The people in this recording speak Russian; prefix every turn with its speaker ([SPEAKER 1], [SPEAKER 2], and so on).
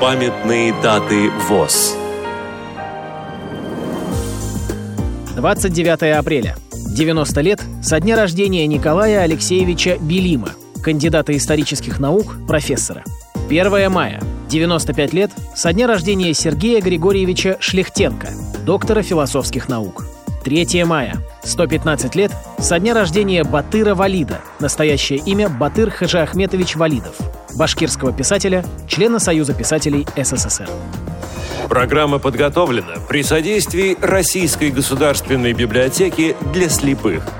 [SPEAKER 1] Памятные даты ВОЗ.
[SPEAKER 2] 29 апреля. 90 лет со дня рождения Николая Алексеевича Белима, кандидата исторических наук, профессора. 1 мая. 95 лет со дня рождения Сергея Григорьевича Шлехтенко, доктора философских наук. 3 мая. 115 лет со дня рождения Батыра Валида, настоящее имя Батыр Хажиахметович Валидов, башкирского писателя, члена Союза писателей СССР.
[SPEAKER 1] Программа подготовлена при содействии Российской государственной библиотеки для слепых –